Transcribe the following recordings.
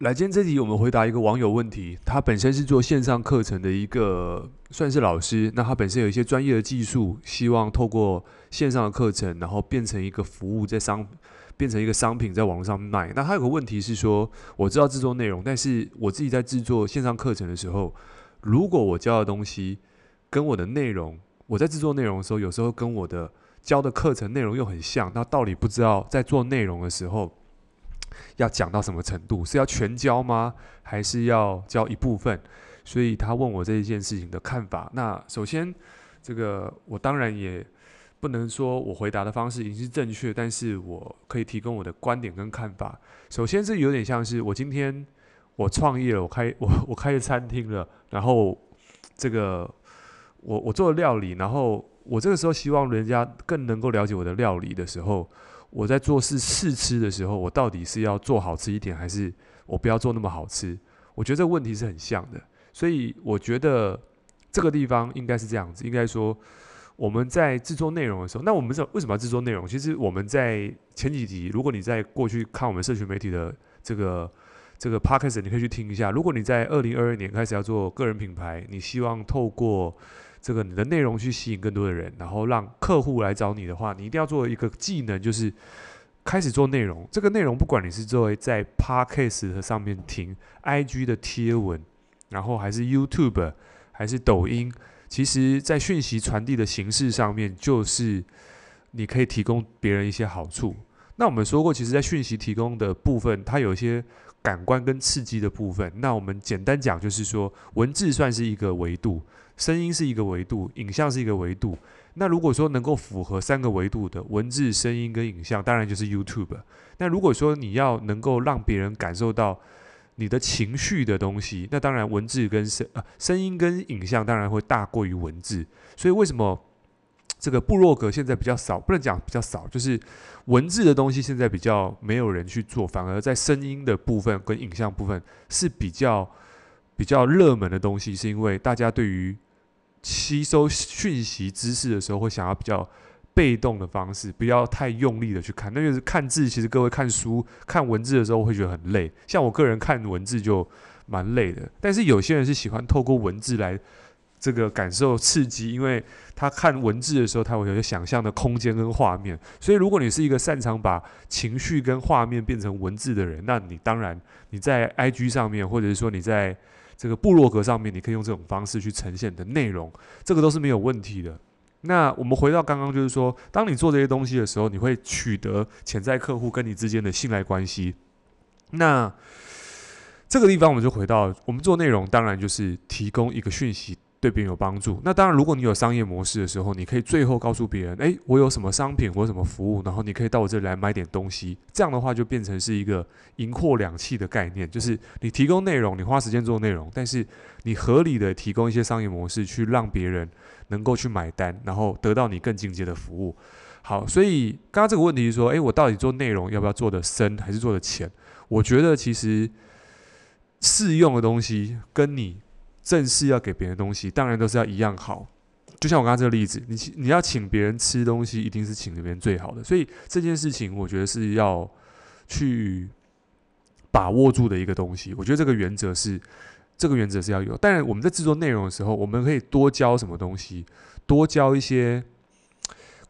来，今天这题我们回答一个网友问题。他本身是做线上课程的一个，算是老师。那他本身有一些专业的技术，希望透过线上的课程，然后变成一个服务，在商变成一个商品，在网上卖。那他有个问题是说，我知道制作内容，但是我自己在制作线上课程的时候，如果我教的东西跟我的内容，我在制作内容的时候，有时候跟我的教的课程内容又很像，那到底不知道在做内容的时候。要讲到什么程度？是要全教吗？还是要教一部分？所以他问我这一件事情的看法。那首先，这个我当然也不能说我回答的方式已经是正确，但是我可以提供我的观点跟看法。首先，这有点像是我今天我创业了，我开 我我开了餐厅了，然后这个我我做了料理，然后我这个时候希望人家更能够了解我的料理的时候。我在做试试吃的时候，我到底是要做好吃一点，还是我不要做那么好吃？我觉得这个问题是很像的，所以我觉得这个地方应该是这样子。应该说我们在制作内容的时候，那我们为什么要制作内容？其实我们在前几集，如果你在过去看我们社群媒体的这个这个 podcast，你可以去听一下。如果你在二零二二年开始要做个人品牌，你希望透过这个你的内容去吸引更多的人，然后让客户来找你的话，你一定要做一个技能，就是开始做内容。这个内容不管你是作为在 Podcast 上面听、IG 的贴文，然后还是 YouTube，还是抖音，其实在讯息传递的形式上面，就是你可以提供别人一些好处。那我们说过，其实，在讯息提供的部分，它有一些感官跟刺激的部分。那我们简单讲，就是说，文字算是一个维度。声音是一个维度，影像是一个维度。那如果说能够符合三个维度的文字、声音跟影像，当然就是 YouTube。那如果说你要能够让别人感受到你的情绪的东西，那当然文字跟声啊声音跟影像当然会大过于文字。所以为什么这个部落格现在比较少？不能讲比较少，就是文字的东西现在比较没有人去做，反而在声音的部分跟影像部分是比较比较热门的东西，是因为大家对于吸收讯息知识的时候，会想要比较被动的方式，不要太用力的去看。那就是看字，其实各位看书、看文字的时候会觉得很累。像我个人看文字就蛮累的，但是有些人是喜欢透过文字来这个感受刺激，因为他看文字的时候，他会有想象的空间跟画面。所以，如果你是一个擅长把情绪跟画面变成文字的人，那你当然你在 IG 上面，或者是说你在这个部落格上面，你可以用这种方式去呈现的内容，这个都是没有问题的。那我们回到刚刚，就是说，当你做这些东西的时候，你会取得潜在客户跟你之间的信赖关系。那这个地方，我们就回到我们做内容，当然就是提供一个讯息。对别人有帮助。那当然，如果你有商业模式的时候，你可以最后告诉别人：诶，我有什么商品，我有什么服务，然后你可以到我这里来买点东西。这样的话，就变成是一个银货两訖的概念，就是你提供内容，你花时间做内容，但是你合理的提供一些商业模式，去让别人能够去买单，然后得到你更进阶的服务。好，所以刚刚这个问题是说：诶，我到底做内容要不要做的深，还是做的浅？我觉得其实适用的东西跟你。正式要给别人东西，当然都是要一样好。就像我刚刚这个例子，你你要请别人吃东西，一定是请别人最好的。所以这件事情，我觉得是要去把握住的一个东西。我觉得这个原则是，这个原则是要有。当然，我们在制作内容的时候，我们可以多教什么东西，多教一些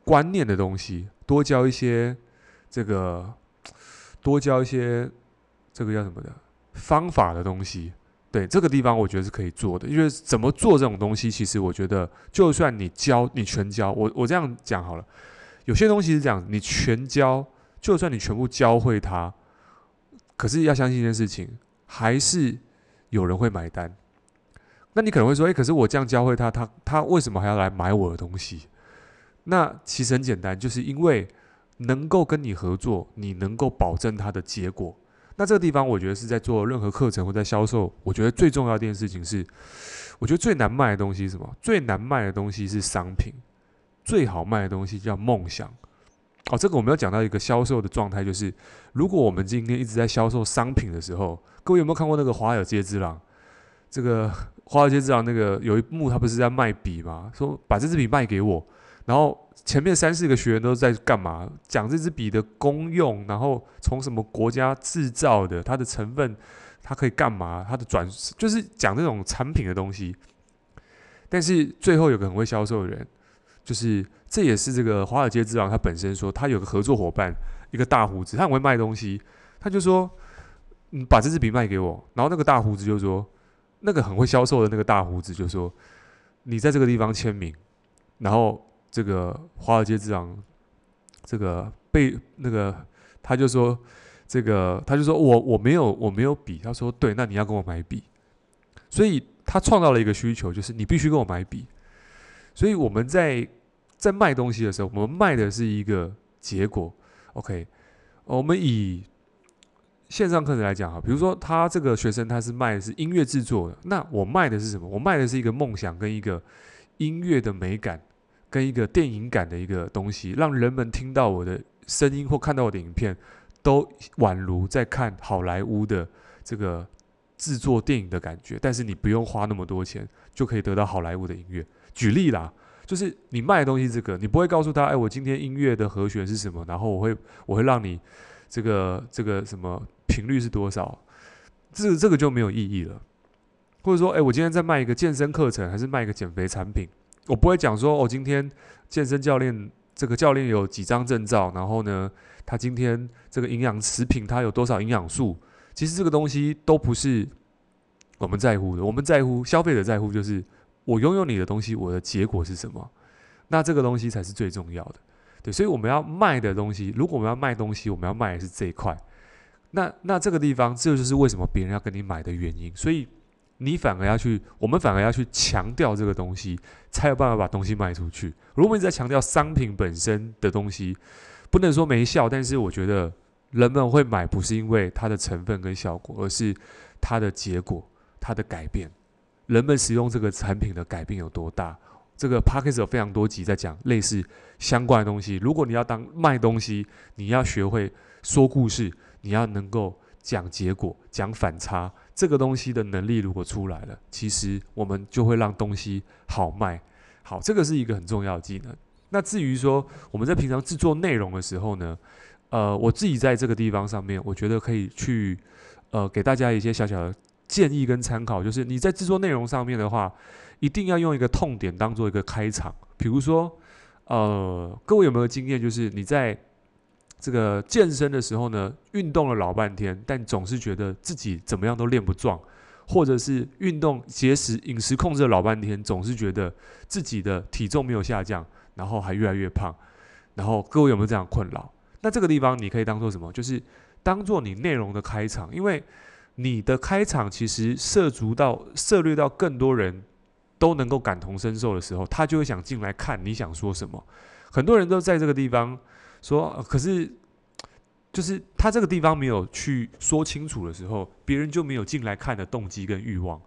观念的东西，多教一些这个，多教一些这个叫什么的方法的东西。对这个地方，我觉得是可以做的，因为怎么做这种东西，其实我觉得，就算你教，你全教，我我这样讲好了，有些东西是这样，你全教，就算你全部教会他，可是要相信一件事情，还是有人会买单。那你可能会说，诶，可是我这样教会他，他他为什么还要来买我的东西？那其实很简单，就是因为能够跟你合作，你能够保证他的结果。那这个地方，我觉得是在做任何课程或在销售，我觉得最重要的一件事情是，我觉得最难卖的东西是什么？最难卖的东西是商品，最好卖的东西叫梦想。哦，这个我们要讲到一个销售的状态，就是如果我们今天一直在销售商品的时候，各位有没有看过那个《华尔街之狼》？这个《华尔街之狼》那个有一幕，他不是在卖笔吗？说把这支笔卖给我。然后前面三四个学员都在干嘛？讲这支笔的功用，然后从什么国家制造的，它的成分，它可以干嘛？它的转就是讲这种产品的东西。但是最后有个很会销售的人，就是这也是这个华尔街之狼他本身说，他有个合作伙伴，一个大胡子，他很会卖东西，他就说，嗯，把这支笔卖给我。然后那个大胡子就说，那个很会销售的那个大胡子就说，你在这个地方签名。然后这个华尔街之狼，这个被那个他就说，这个他就说我我没有我没有笔，他说对，那你要跟我买笔，所以。他创造了一个需求，就是你必须跟我买笔。所以我们在在卖东西的时候，我们卖的是一个结果。OK，我们以线上课程来讲哈，比如说他这个学生他是卖的是音乐制作的，那我卖的是什么？我卖的是一个梦想跟一个音乐的美感跟一个电影感的一个东西，让人们听到我的声音或看到我的影片，都宛如在看好莱坞的这个。制作电影的感觉，但是你不用花那么多钱就可以得到好莱坞的音乐。举例啦，就是你卖的东西，这个你不会告诉他，哎，我今天音乐的和弦是什么，然后我会我会让你这个这个什么频率是多少，这这个就没有意义了。或者说，哎，我今天在卖一个健身课程，还是卖一个减肥产品，我不会讲说，哦，今天健身教练这个教练有几张证照，然后呢，他今天这个营养食品它有多少营养素。其实这个东西都不是我们在乎的，我们在乎消费者在乎就是我拥有你的东西，我的结果是什么？那这个东西才是最重要的，对。所以我们要卖的东西，如果我们要卖东西，我们要卖的是这一块。那那这个地方，这就是为什么别人要跟你买的原因。所以你反而要去，我们反而要去强调这个东西，才有办法把东西卖出去。如果我们一直在强调商品本身的东西，不能说没效，但是我觉得。人们会买不是因为它的成分跟效果，而是它的结果、它的改变。人们使用这个产品的改变有多大？这个 Podcast 有非常多集在讲类似相关的东西。如果你要当卖东西，你要学会说故事，你要能够讲结果、讲反差。这个东西的能力如果出来了，其实我们就会让东西好卖。好，这个是一个很重要的技能。那至于说我们在平常制作内容的时候呢？呃，我自己在这个地方上面，我觉得可以去呃给大家一些小小的建议跟参考，就是你在制作内容上面的话，一定要用一个痛点当做一个开场。比如说，呃，各位有没有经验，就是你在这个健身的时候呢，运动了老半天，但总是觉得自己怎么样都练不壮，或者是运动节食饮食控制了老半天，总是觉得自己的体重没有下降，然后还越来越胖，然后各位有没有这样困扰？那这个地方你可以当做什么？就是当做你内容的开场，因为你的开场其实涉足到涉猎到更多人都能够感同身受的时候，他就会想进来看你想说什么。很多人都在这个地方说，可是就是他这个地方没有去说清楚的时候，别人就没有进来看的动机跟欲望。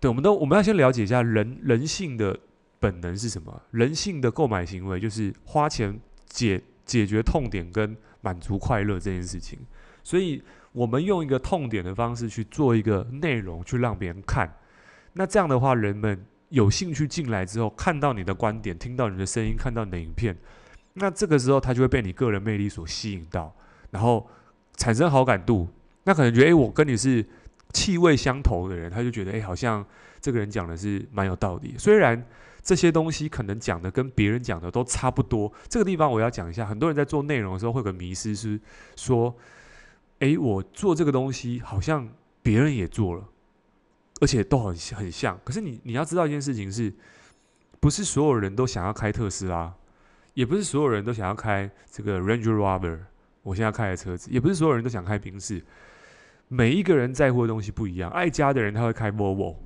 对，我们都我们要先了解一下人人性的本能是什么？人性的购买行为就是花钱解。解决痛点跟满足快乐这件事情，所以我们用一个痛点的方式去做一个内容，去让别人看。那这样的话，人们有兴趣进来之后，看到你的观点，听到你的声音，看到你的影片，那这个时候他就会被你个人魅力所吸引到，然后产生好感度。那可能觉得，诶，我跟你是气味相投的人，他就觉得，诶，好像这个人讲的是蛮有道理。虽然。这些东西可能讲的跟别人讲的都差不多。这个地方我要讲一下，很多人在做内容的时候会有个迷思，是说：诶，我做这个东西好像别人也做了，而且都很很像。可是你你要知道一件事情是，不是所有人都想要开特斯拉，也不是所有人都想要开这个 Range Rover，我现在开的车子，也不是所有人都想开宾士。每一个人在乎的东西不一样，爱家的人他会开 Volvo。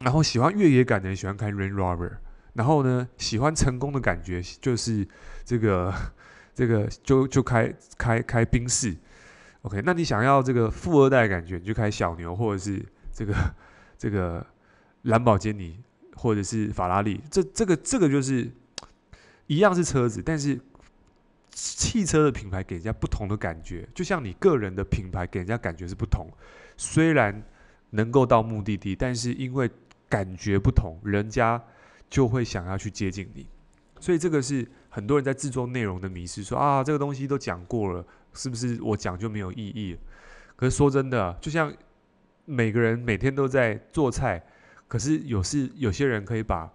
然后喜欢越野感的人喜欢开 Range Rover，然后呢，喜欢成功的感觉就是这个 这个就就开开开宾士，OK，那你想要这个富二代的感觉，你就开小牛或者是这个 这个兰博基尼或者是法拉利，这这个这个就是一样是车子，但是汽车的品牌给人家不同的感觉，就像你个人的品牌给人家感觉是不同，虽然能够到目的地，但是因为感觉不同，人家就会想要去接近你，所以这个是很多人在制作内容的迷失，说啊，这个东西都讲过了，是不是我讲就没有意义？可是说真的，就像每个人每天都在做菜，可是有是有些人可以把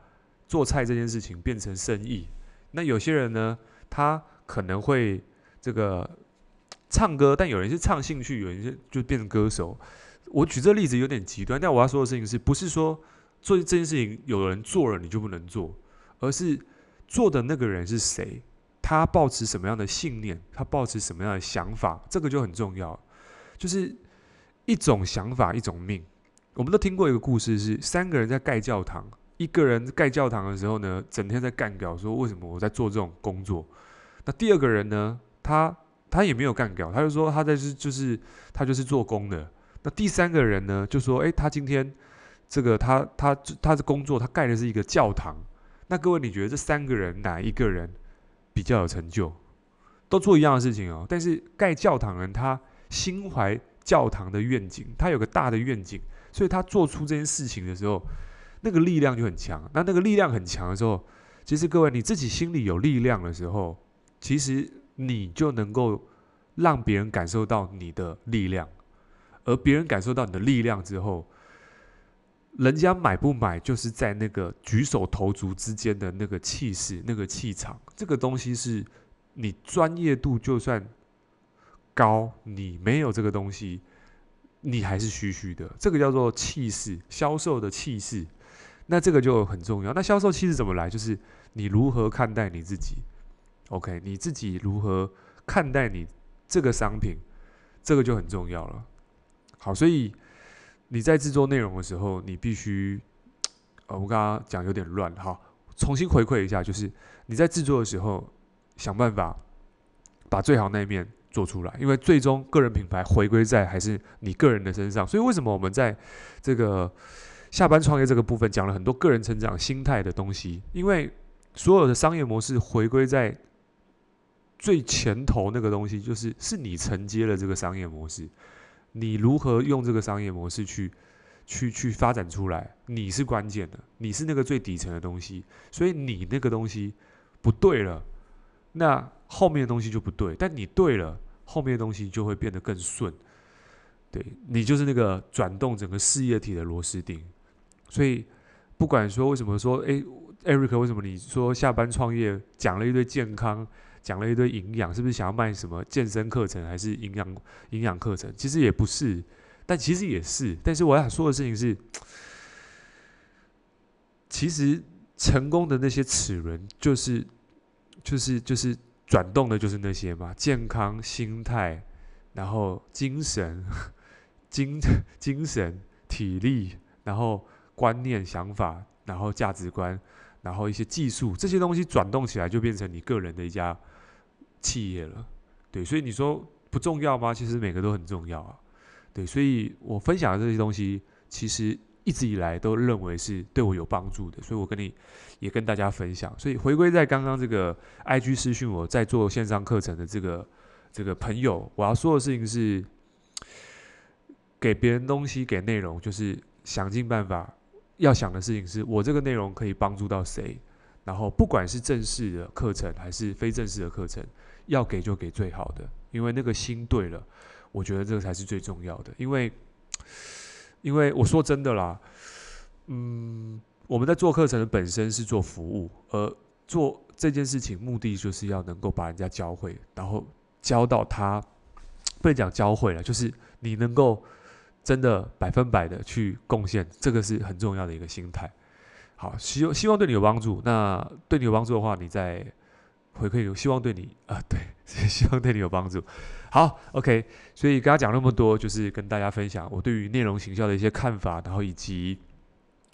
做菜这件事情变成生意，那有些人呢，他可能会这个唱歌，但有人是唱兴趣，有人是就变成歌手。我举这例子有点极端，但我要说的事情是不是说做这件事情有人做了你就不能做，而是做的那个人是谁，他抱持什么样的信念，他抱持什么样的想法，这个就很重要。就是一种想法，一种命。我们都听过一个故事，是三个人在盖教堂。一个人盖教堂的时候呢，整天在干譙说，为什么我在做这种工作？那第二个人呢，他他也没有干譙，他就说他在是就是他就是做工的。那第三个人呢，就说，诶，他今天这个他他他的工作，他盖的是一个教堂。那各位，你觉得这三个人哪一个人比较有成就？都做一样的事情哦，但是盖教堂人他心怀教堂的愿景，他有个大的愿景，所以他做出这件事情的时候。那个力量就很强，那那个力量很强的时候，其实各位你自己心里有力量的时候，其实你就能够让别人感受到你的力量，而别人感受到你的力量之后，人家买不买，就是在那个举手投足之间的那个气势、那个气场，这个东西是你专业度就算高，你没有这个东西，你还是虚虚的。这个叫做气势，销售的气势。那这个就很重要。那销售气势怎么来？就是你如何看待你自己，OK？你自己如何看待你这个商品，这个就很重要了。好，所以你在制作内容的时候，你必须，呃，我刚刚讲有点乱，哈，重新回馈一下，就是你在制作的时候，想办法把最好那一面做出来，因为最终个人品牌回归在还是你个人的身上。所以为什么我们在这个下班创业这个部分讲了很多个人成长心态的东西，因为所有的商业模式回归在最前头那个东西，就是是你承接了这个商业模式，你如何用这个商业模式去去去发展出来，你是关键的，你是那个最底层的东西，所以你那个东西不对了，那后面的东西就不对，但你对了，后面的东西就会变得更顺，对，你就是那个转动整个事业体的螺丝钉。所以，不管说为什么说，诶，Eric，为什么你说下班创业讲了一堆健康，讲了一堆营养，是不是想要卖什么健身课程，还是营养营养课程？其实也不是，但其实也是。但是我想说的事情是，其实成功的那些齿轮，就是就是就是转动的，就是那些嘛，健康、心态，然后精神、精精神、体力，然后。观念、想法，然后价值观，然后一些技术，这些东西转动起来，就变成你个人的一家企业了。对，所以你说不重要吗？其实每个都很重要啊。对，所以我分享的这些东西，其实一直以来都认为是对我有帮助的，所以我跟你也跟大家分享。所以回归在刚刚这个 IG 私讯我在做线上课程的这个这个朋友，我要说的事情是，给别人东西，给内容，就是想尽办法。要想的事情是我这个内容可以帮助到谁，然后不管是正式的课程还是非正式的课程，要给就给最好的，因为那个心对了，我觉得这个才是最重要的。因为，因为我说真的啦，嗯，我们在做课程的本身是做服务，而做这件事情目的就是要能够把人家教会，然后教到他，不能讲教会了，就是你能够。真的百分百的去贡献，这个是很重要的一个心态。好，希希望对你有帮助。那对你有帮助的话，你再回馈，希望对你啊，对，希望对你有帮助。好，OK。所以刚刚讲那么多，就是跟大家分享我对于内容行销的一些看法，然后以及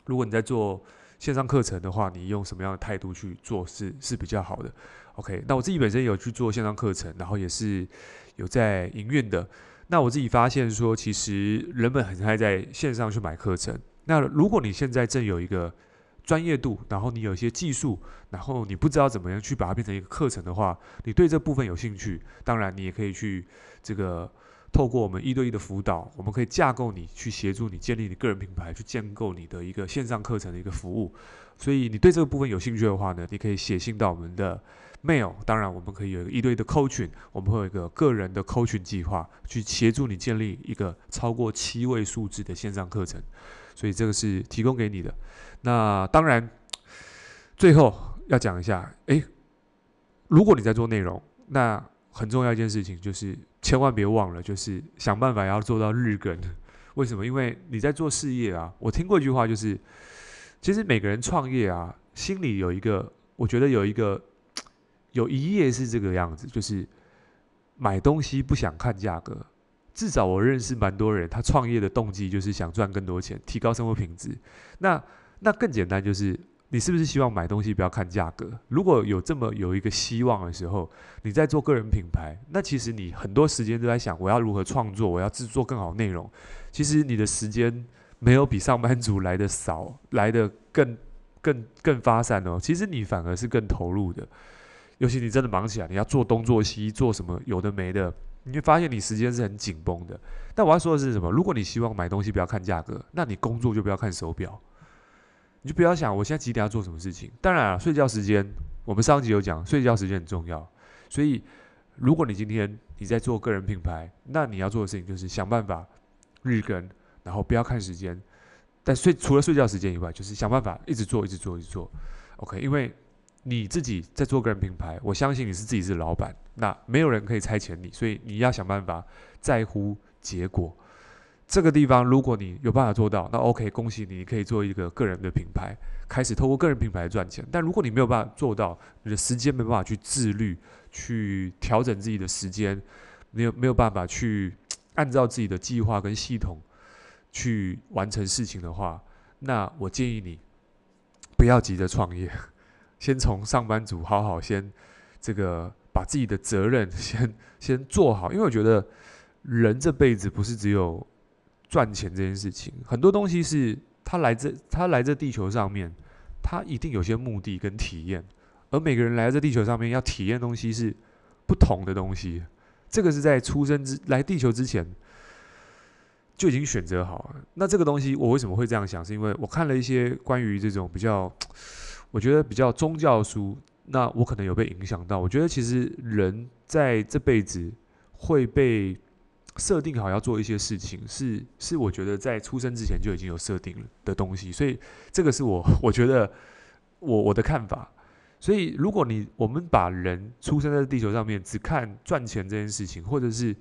如果你在做线上课程的话，你用什么样的态度去做是是比较好的。OK。那我自己本身有去做线上课程，然后也是有在营运的。那我自己发现说，其实人们很爱在线上去买课程。那如果你现在正有一个专业度，然后你有一些技术，然后你不知道怎么样去把它变成一个课程的话，你对这部分有兴趣，当然你也可以去这个透过我们一对一的辅导，我们可以架构你去协助你建立你个人品牌，去建构你的一个线上课程的一个服务。所以你对这个部分有兴趣的话呢，你可以写信到我们的 mail，当然我们可以有一对一的 coaching，我们会有一个个人的 coaching 计划，去协助你建立一个超过七位数字的线上课程。所以这个是提供给你的。那当然，最后要讲一下，诶，如果你在做内容，那很重要一件事情就是千万别忘了，就是想办法要做到日更。为什么？因为你在做事业啊。我听过一句话，就是其实每个人创业啊，心里有一个，我觉得有一个，有一页是这个样子，就是买东西不想看价格。至少我认识蛮多人，他创业的动机就是想赚更多钱，提高生活品质。那那更简单，就是你是不是希望买东西不要看价格？如果有这么有一个希望的时候，你在做个人品牌，那其实你很多时间都在想我要如何创作，我要制作更好内容。其实你的时间没有比上班族来的少，来的更更更发散哦。其实你反而是更投入的，尤其你真的忙起来，你要做东做西，做什么有的没的。你会发现你时间是很紧绷的，但我要说的是什么？如果你希望买东西不要看价格，那你工作就不要看手表，你就不要想我现在几点要做什么事情。当然了，睡觉时间我们上集有讲，睡觉时间很重要。所以，如果你今天你在做个人品牌，那你要做的事情就是想办法日更，然后不要看时间。但睡除了睡觉时间以外，就是想办法一直做，一直做，一直做。OK，因为。你自己在做个人品牌，我相信你是自己是老板，那没有人可以差遣你，所以你要想办法在乎结果。这个地方，如果你有办法做到，那 OK，恭喜你，你可以做一个个人的品牌，开始透过个人品牌赚钱。但如果你没有办法做到，你的时间没办法去自律，去调整自己的时间，没有没有办法去按照自己的计划跟系统去完成事情的话，那我建议你不要急着创业。先从上班族好好先这个把自己的责任 先先做好，因为我觉得人这辈子不是只有赚钱这件事情，很多东西是他来这他来这地球上面，他一定有些目的跟体验，而每个人来这地球上面要体验东西是不同的东西，这个是在出生之来地球之前就已经选择好了。那这个东西我为什么会这样想？是因为我看了一些关于这种比较。我觉得比较宗教书，那我可能有被影响到。我觉得其实人在这辈子会被设定好要做一些事情，是是我觉得在出生之前就已经有设定了的东西。所以这个是我我觉得我我的看法。所以如果你我们把人出生在地球上面只看赚钱这件事情，或者是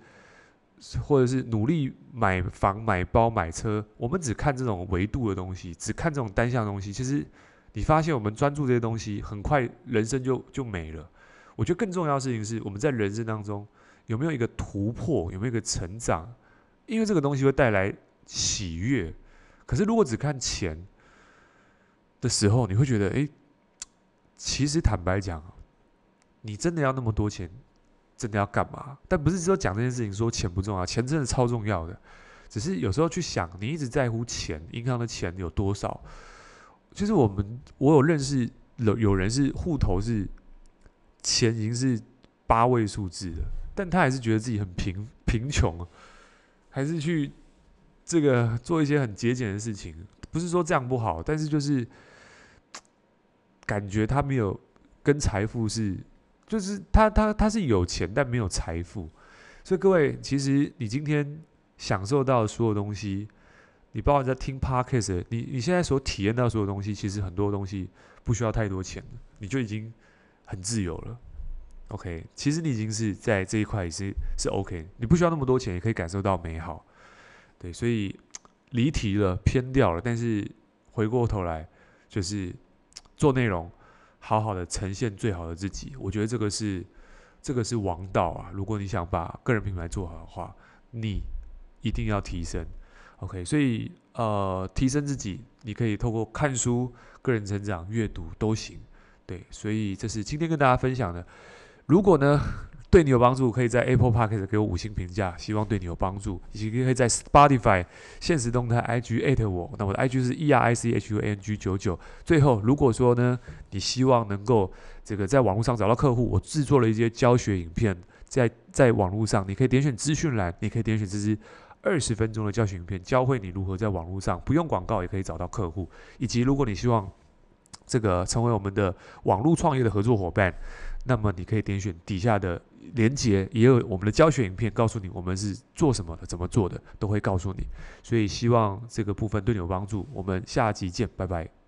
或者是努力买房买包买车，我们只看这种维度的东西，只看这种单向东西，其实。你发现我们专注这些东西，很快人生就就没了。我觉得更重要的事情是，我们在人生当中有没有一个突破，有没有一个成长？因为这个东西会带来喜悦。可是如果只看钱的时候，你会觉得，诶，其实坦白讲，你真的要那么多钱，真的要干嘛？但不是说讲这件事情说钱不重要，钱真的超重要的。只是有时候去想，你一直在乎钱，银行的钱有多少？就是我们，我有认识有有人是户头是钱已经是八位数字的，但他还是觉得自己很贫贫穷，还是去这个做一些很节俭的事情。不是说这样不好，但是就是感觉他没有跟财富是，就是他他他是有钱，但没有财富。所以各位，其实你今天享受到的所有东西。你包括在听 Podcast，你你现在所体验到所有东西，其实很多东西不需要太多钱，你就已经很自由了。OK，其实你已经是在这一块也是是 OK，你不需要那么多钱，也可以感受到美好。对，所以离题了，偏掉了，但是回过头来就是做内容，好好的呈现最好的自己。我觉得这个是这个是王道啊！如果你想把个人品牌做好的话，你一定要提升。OK，所以呃，提升自己，你可以透过看书、个人成长、阅读都行。对，所以这是今天跟大家分享的。如果呢对你有帮助，可以在 Apple Podcast 给我五星评价，希望对你有帮助。以及可以在 Spotify 现实动态 IG 艾特我，那我的 IG 是 E R I C H U N G 九九。最后，如果说呢，你希望能够这个在网络上找到客户，我制作了一些教学影片，在在网络上，你可以点选资讯栏，你可以点选这支。二十分钟的教学影片，教会你如何在网络上不用广告也可以找到客户，以及如果你希望这个成为我们的网络创业的合作伙伴，那么你可以点选底下的连接，也有我们的教学影片，告诉你我们是做什么的，怎么做的，都会告诉你。所以希望这个部分对你有帮助。我们下集见，拜拜。